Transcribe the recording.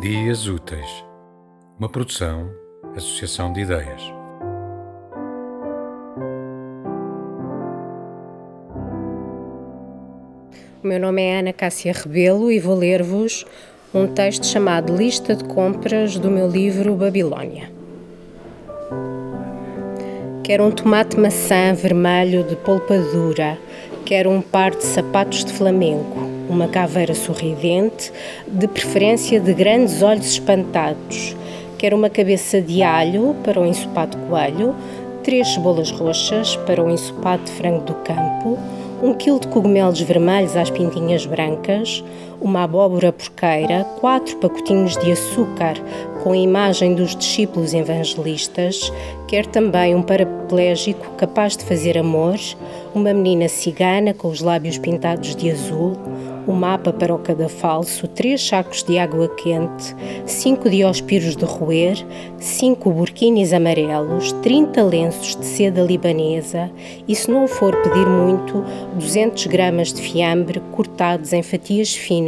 Dias Úteis, uma produção, associação de ideias. O meu nome é Ana Cássia Rebelo e vou ler-vos um texto chamado Lista de Compras do meu livro Babilônia. Quero um tomate maçã vermelho de polpa dura, quero um par de sapatos de flamenco, uma caveira sorridente, de preferência de grandes olhos espantados. Quero uma cabeça de alho para o ensopado coelho, três cebolas roxas para o ensopado de frango do campo, um quilo de cogumelos vermelhos às pintinhas brancas, uma abóbora porqueira, quatro pacotinhos de açúcar com a imagem dos discípulos evangelistas, quer também um paraplégico capaz de fazer amor, uma menina cigana com os lábios pintados de azul, um mapa para o cadafalso, três sacos de água quente, cinco diospiros de roer, cinco burquinis amarelos, 30 lenços de seda libanesa e, se não for pedir muito, 200 gramas de fiambre cortados em fatias finas